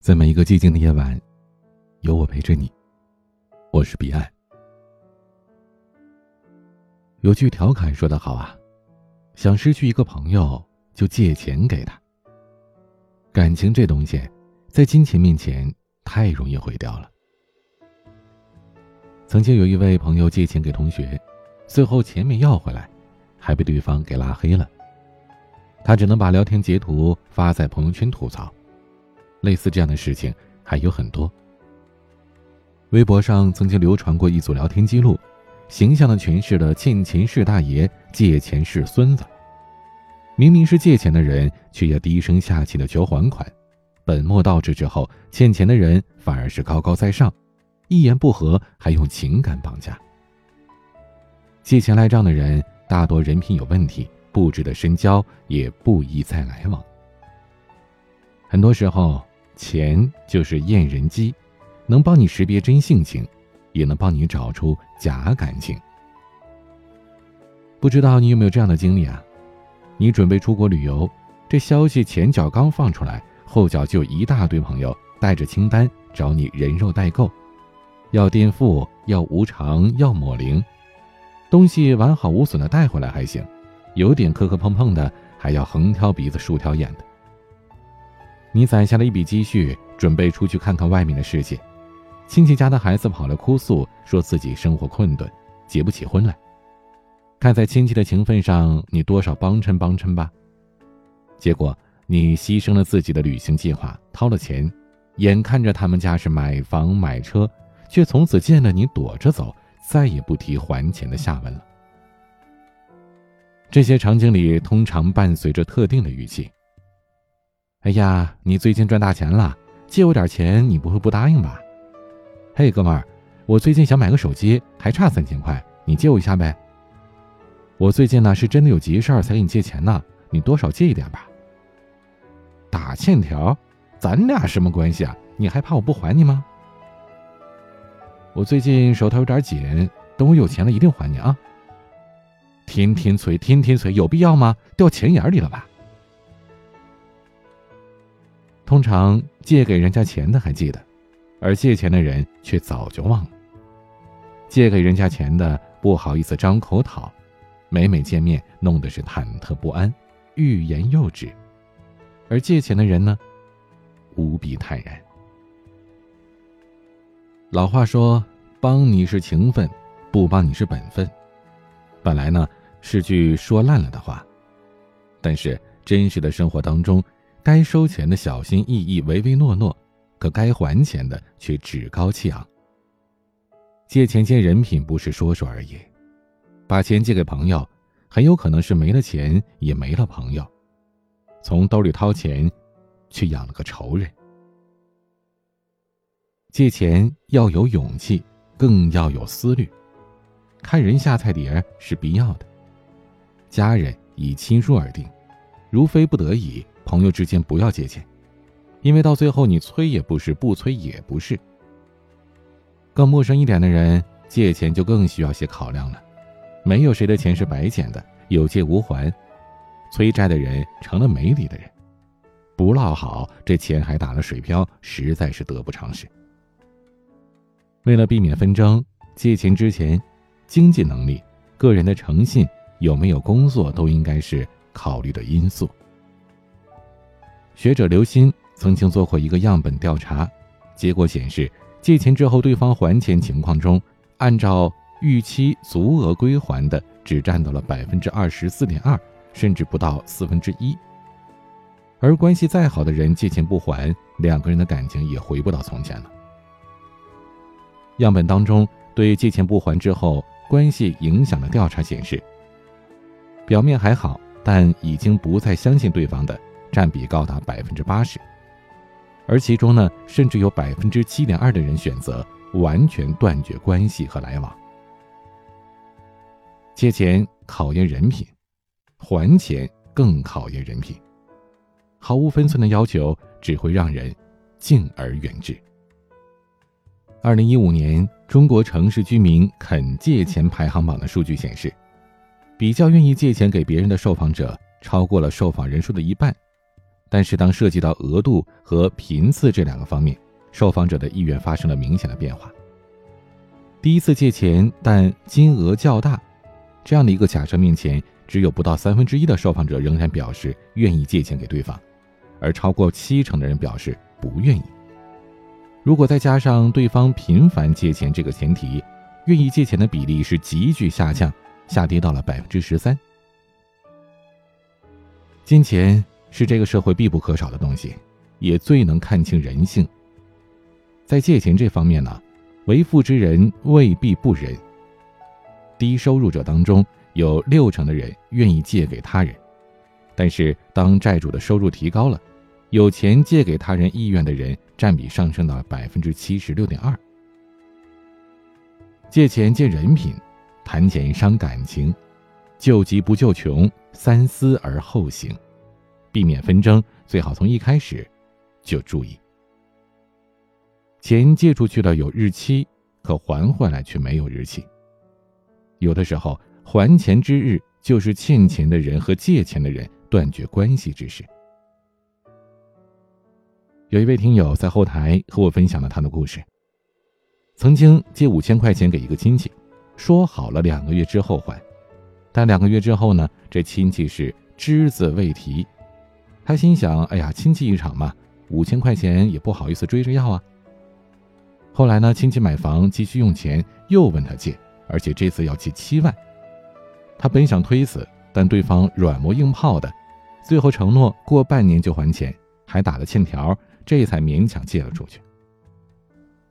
在每一个寂静的夜晚，有我陪着你。我是彼岸。有句调侃说得好啊，想失去一个朋友，就借钱给他。感情这东西，在金钱面前太容易毁掉了。曾经有一位朋友借钱给同学，最后钱没要回来，还被对方给拉黑了。他只能把聊天截图发在朋友圈吐槽。类似这样的事情还有很多。微博上曾经流传过一组聊天记录，形象的诠释了欠钱是大爷，借钱是孙子。明明是借钱的人，却要低声下气的求还款，本末倒置之后，欠钱的人反而是高高在上，一言不合还用情感绑架。借钱赖账的人大多人品有问题，不值得深交，也不宜再来往。很多时候。钱就是验人机，能帮你识别真性情，也能帮你找出假感情。不知道你有没有这样的经历啊？你准备出国旅游，这消息前脚刚放出来，后脚就一大堆朋友带着清单找你人肉代购，要垫付，要无偿，要抹零，东西完好无损的带回来还行，有点磕磕碰碰的，还要横挑鼻子竖挑眼的。你攒下了一笔积蓄，准备出去看看外面的世界。亲戚家的孩子跑来哭诉，说自己生活困顿，结不起婚来。看在亲戚的情分上，你多少帮衬帮衬吧。结果你牺牲了自己的旅行计划，掏了钱，眼看着他们家是买房买车，却从此见了你躲着走，再也不提还钱的下文了。这些场景里，通常伴随着特定的语气。哎呀，你最近赚大钱了，借我点钱，你不会不答应吧？嘿，哥们儿，我最近想买个手机，还差三千块，你借我一下呗。我最近呢是真的有急事儿才给你借钱呢，你多少借一点吧。打欠条，咱俩什么关系啊？你还怕我不还你吗？我最近手头有点紧，等我有钱了一定还你啊。天天催，天天催，有必要吗？掉钱眼里了吧？通常借给人家钱的还记得，而借钱的人却早就忘了。借给人家钱的不好意思张口讨，每每见面弄得是忐忑不安，欲言又止；而借钱的人呢，无比坦然。老话说：“帮你是情分，不帮你是本分。”本来呢是句说烂了的话，但是真实的生活当中。该收钱的小心翼翼、唯唯诺诺，可该还钱的却趾高气昂。借钱见人品，不是说说而已。把钱借给朋友，很有可能是没了钱也没了朋友。从兜里掏钱，去养了个仇人。借钱要有勇气，更要有思虑。看人下菜碟是必要的。家人以亲疏而定，如非不得已。朋友之间不要借钱，因为到最后你催也不是，不催也不是。更陌生一点的人借钱就更需要些考量了，没有谁的钱是白捡的，有借无还，催债的人成了没理的人，不落好，这钱还打了水漂，实在是得不偿失。为了避免纷争，借钱之前，经济能力、个人的诚信、有没有工作都应该是考虑的因素。学者刘鑫曾经做过一个样本调查，结果显示，借钱之后对方还钱情况中，按照预期足额归还的只占到了百分之二十四点二，甚至不到四分之一。而关系再好的人借钱不还，两个人的感情也回不到从前了。样本当中对借钱不还之后关系影响的调查显示，表面还好，但已经不再相信对方的。占比高达百分之八十，而其中呢，甚至有百分之七点二的人选择完全断绝关系和来往。借钱考验人品，还钱更考验人品。毫无分寸的要求只会让人敬而远之。二零一五年中国城市居民肯借钱排行榜的数据显示，比较愿意借钱给别人的受访者超过了受访人数的一半。但是当涉及到额度和频次这两个方面，受访者的意愿发生了明显的变化。第一次借钱但金额较大，这样的一个假设面前，只有不到三分之一的受访者仍然表示愿意借钱给对方，而超过七成的人表示不愿意。如果再加上对方频繁借钱这个前提，愿意借钱的比例是急剧下降，下跌到了百分之十三。金钱是这个社会必不可少的东西，也最能看清人性。在借钱这方面呢，为富之人未必不仁。低收入者当中有六成的人愿意借给他人，但是当债主的收入提高了，有钱借给他人意愿的人占比上升到百分之七十六点二。借钱见人品，谈钱伤感情，救急不救穷，三思而后行，避免纷争，最好从一开始就注意。钱借出去了有日期，可还回来却没有日期。有的时候还钱之日，就是欠钱的人和借钱的人断绝关系之时。有一位听友在后台和我分享了他的故事。曾经借五千块钱给一个亲戚，说好了两个月之后还，但两个月之后呢，这亲戚是只字未提。他心想：哎呀，亲戚一场嘛，五千块钱也不好意思追着要啊。后来呢，亲戚买房急需用钱，又问他借，而且这次要借七万。他本想推辞，但对方软磨硬泡的，最后承诺过半年就还钱，还打了欠条，这才勉强借了出去。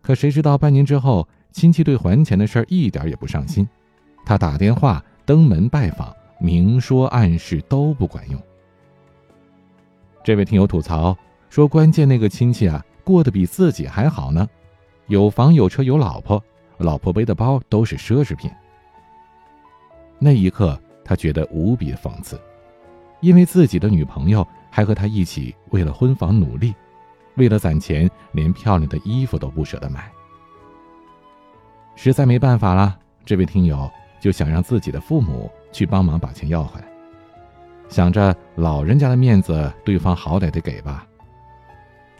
可谁知道半年之后，亲戚对还钱的事儿一点也不上心，他打电话、登门拜访，明说暗示都不管用。这位听友吐槽说：“关键那个亲戚啊，过得比自己还好呢。”有房有车有老婆，老婆背的包都是奢侈品。那一刻，他觉得无比讽刺，因为自己的女朋友还和他一起为了婚房努力，为了攒钱，连漂亮的衣服都不舍得买。实在没办法了，这位听友就想让自己的父母去帮忙把钱要回来，想着老人家的面子，对方好歹得给吧。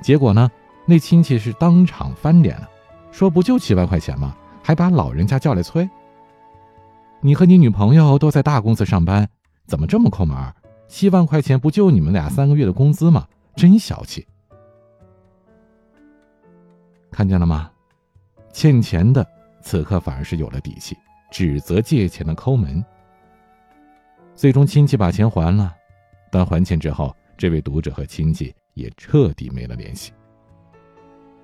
结果呢，那亲戚是当场翻脸了。说不就七万块钱吗？还把老人家叫来催。你和你女朋友都在大公司上班，怎么这么抠门？七万块钱不就你们俩三个月的工资吗？真小气！看见了吗？欠钱的此刻反而是有了底气，指责借钱的抠门。最终亲戚把钱还了，但还钱之后，这位读者和亲戚也彻底没了联系。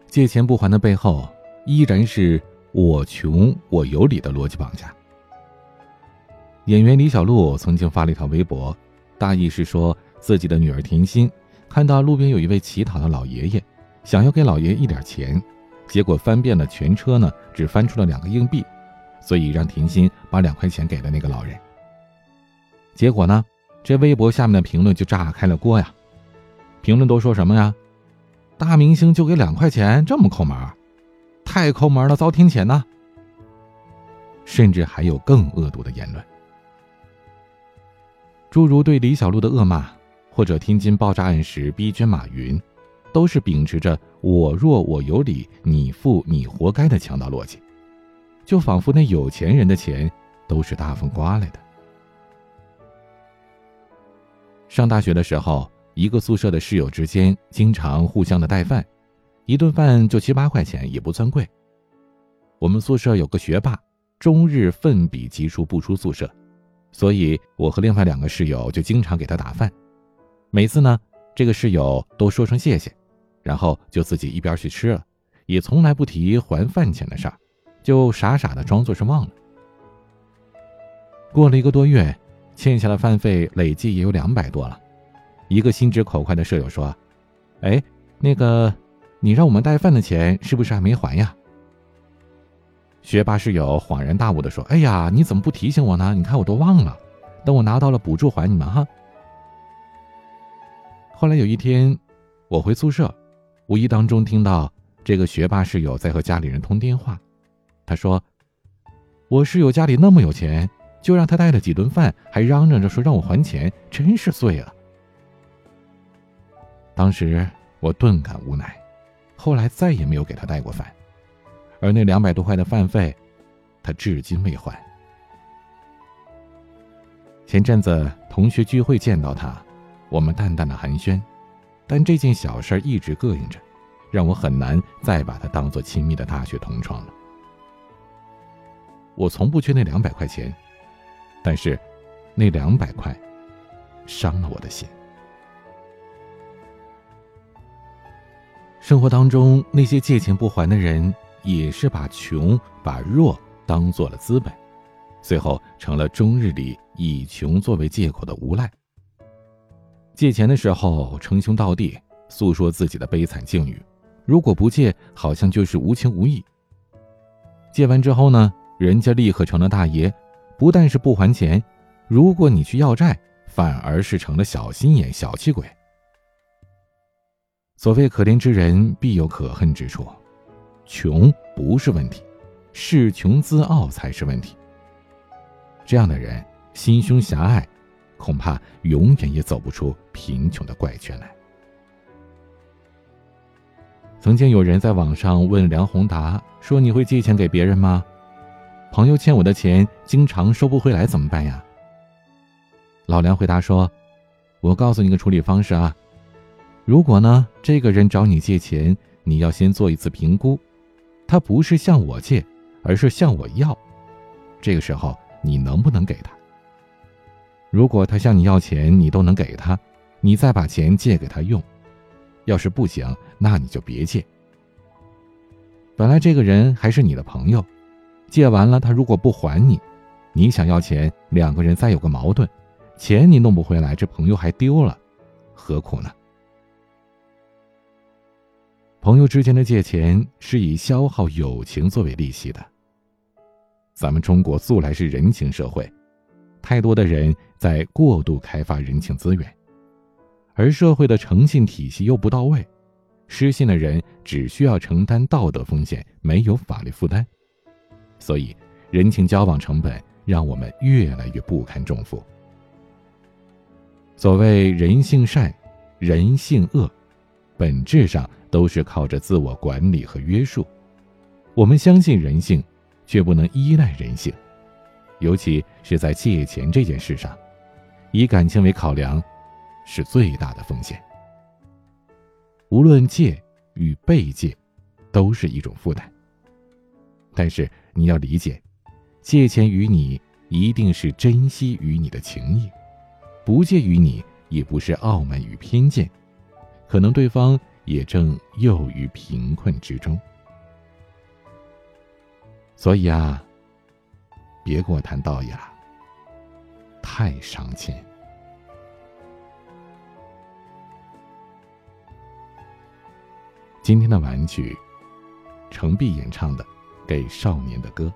借钱不还的背后。依然是我穷我有理的逻辑绑架。演员李小璐曾经发了一条微博，大意是说自己的女儿甜心看到路边有一位乞讨的老爷爷，想要给老爷爷一点钱，结果翻遍了全车呢，只翻出了两个硬币，所以让甜心把两块钱给了那个老人。结果呢，这微博下面的评论就炸开了锅呀！评论都说什么呀？大明星就给两块钱，这么抠门？太抠门了，遭天谴呐！甚至还有更恶毒的言论，诸如对李小璐的恶骂，或者天津爆炸案时逼捐马云，都是秉持着“我弱我有理，你富你活该”的强盗逻辑，就仿佛那有钱人的钱都是大风刮来的。上大学的时候，一个宿舍的室友之间经常互相的带饭。一顿饭就七八块钱，也不算贵。我们宿舍有个学霸，终日奋笔疾书不出宿舍，所以我和另外两个室友就经常给他打饭。每次呢，这个室友都说声谢谢，然后就自己一边去吃了，也从来不提还饭钱的事儿，就傻傻的装作是忘了。过了一个多月，欠下的饭费累计也有两百多了。一个心直口快的舍友说：“哎，那个。”你让我们带饭的钱是不是还没还呀？学霸室友恍然大悟的说：“哎呀，你怎么不提醒我呢？你看我都忘了，等我拿到了补助还你们哈。”后来有一天，我回宿舍，无意当中听到这个学霸室友在和家里人通电话，他说：“我室友家里那么有钱，就让他带了几顿饭，还嚷嚷着说让我还钱，真是醉了。”当时我顿感无奈，后来再也没有给他带过饭，而那两百多块的饭费，他至今未还。前阵子同学聚会见到他，我们淡淡的寒暄，但这件小事一直膈应着，让我很难再把他当做亲密的大学同窗了。我从不缺那两百块钱，但是那两百块伤了我的心。生活当中那些借钱不还的人，也是把穷、把弱当做了资本，最后成了终日里以穷作为借口的无赖。借钱的时候称兄道弟，诉说自己的悲惨境遇；如果不借，好像就是无情无义。借完之后呢？人家立刻成了大爷，不但是不还钱，如果你去要债，反而是成了小心眼、小气鬼。所谓可怜之人必有可恨之处，穷不是问题，恃穷自傲才是问题。这样的人心胸狭隘，恐怕永远也走不出贫穷的怪圈来。曾经有人在网上问梁宏达说：“你会借钱给别人吗？”朋友欠我的钱，经常收不回来，怎么办呀？老梁回答说：“我告诉你个处理方式啊，如果呢，这个人找你借钱，你要先做一次评估，他不是向我借，而是向我要，这个时候你能不能给他？如果他向你要钱，你都能给他，你再把钱借给他用；要是不行，那你就别借。本来这个人还是你的朋友。”借完了，他如果不还你，你想要钱，两个人再有个矛盾，钱你弄不回来，这朋友还丢了，何苦呢？朋友之间的借钱是以消耗友情作为利息的。咱们中国素来是人情社会，太多的人在过度开发人情资源，而社会的诚信体系又不到位，失信的人只需要承担道德风险，没有法律负担。所以，人情交往成本让我们越来越不堪重负。所谓人性善，人性恶，本质上都是靠着自我管理和约束。我们相信人性，却不能依赖人性，尤其是在借钱这件事上，以感情为考量，是最大的风险。无论借与被借，都是一种负担。但是。你要理解，借钱于你一定是珍惜于你的情谊，不借于你也不是傲慢与偏见，可能对方也正囿于贫困之中。所以啊，别跟我谈道义了，太伤钱。今天的玩具，程璧演唱的。给少年的歌，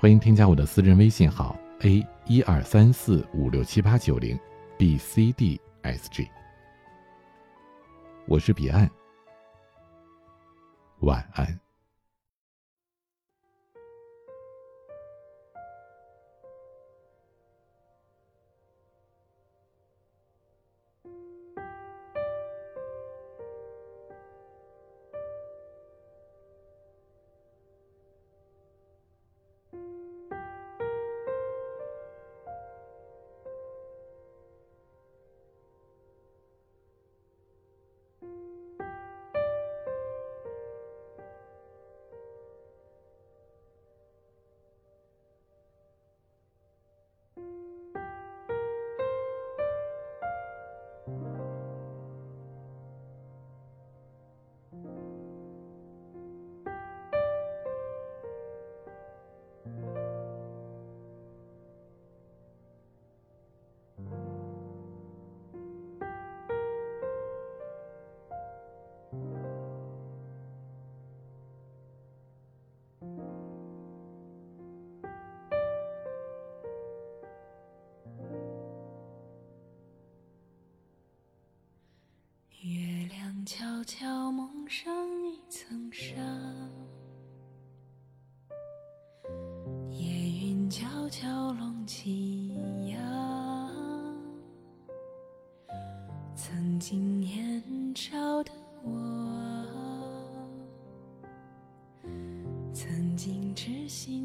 欢迎添加我的私人微信号 a 一二三四五六七八九零 b c d s g，我是彼岸，晚安。悄悄蒙上一层纱，夜云悄悄拢起呀。曾经年少的我。曾经痴心。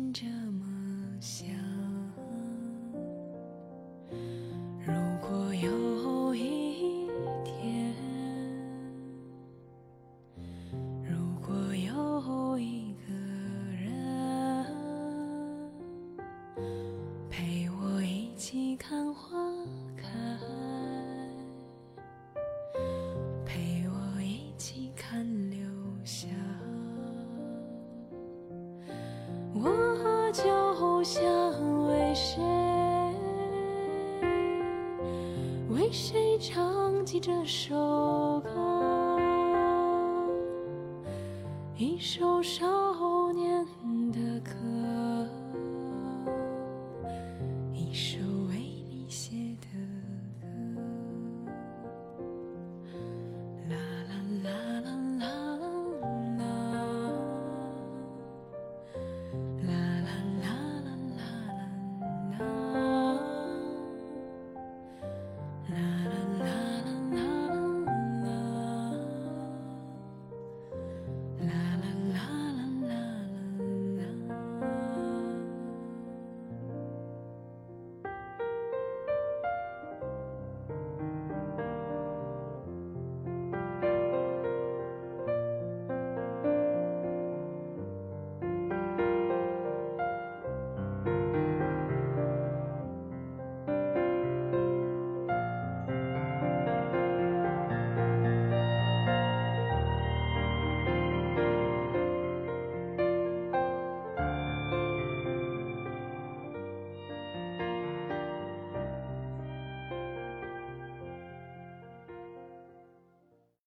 谁唱起这首歌？一首伤。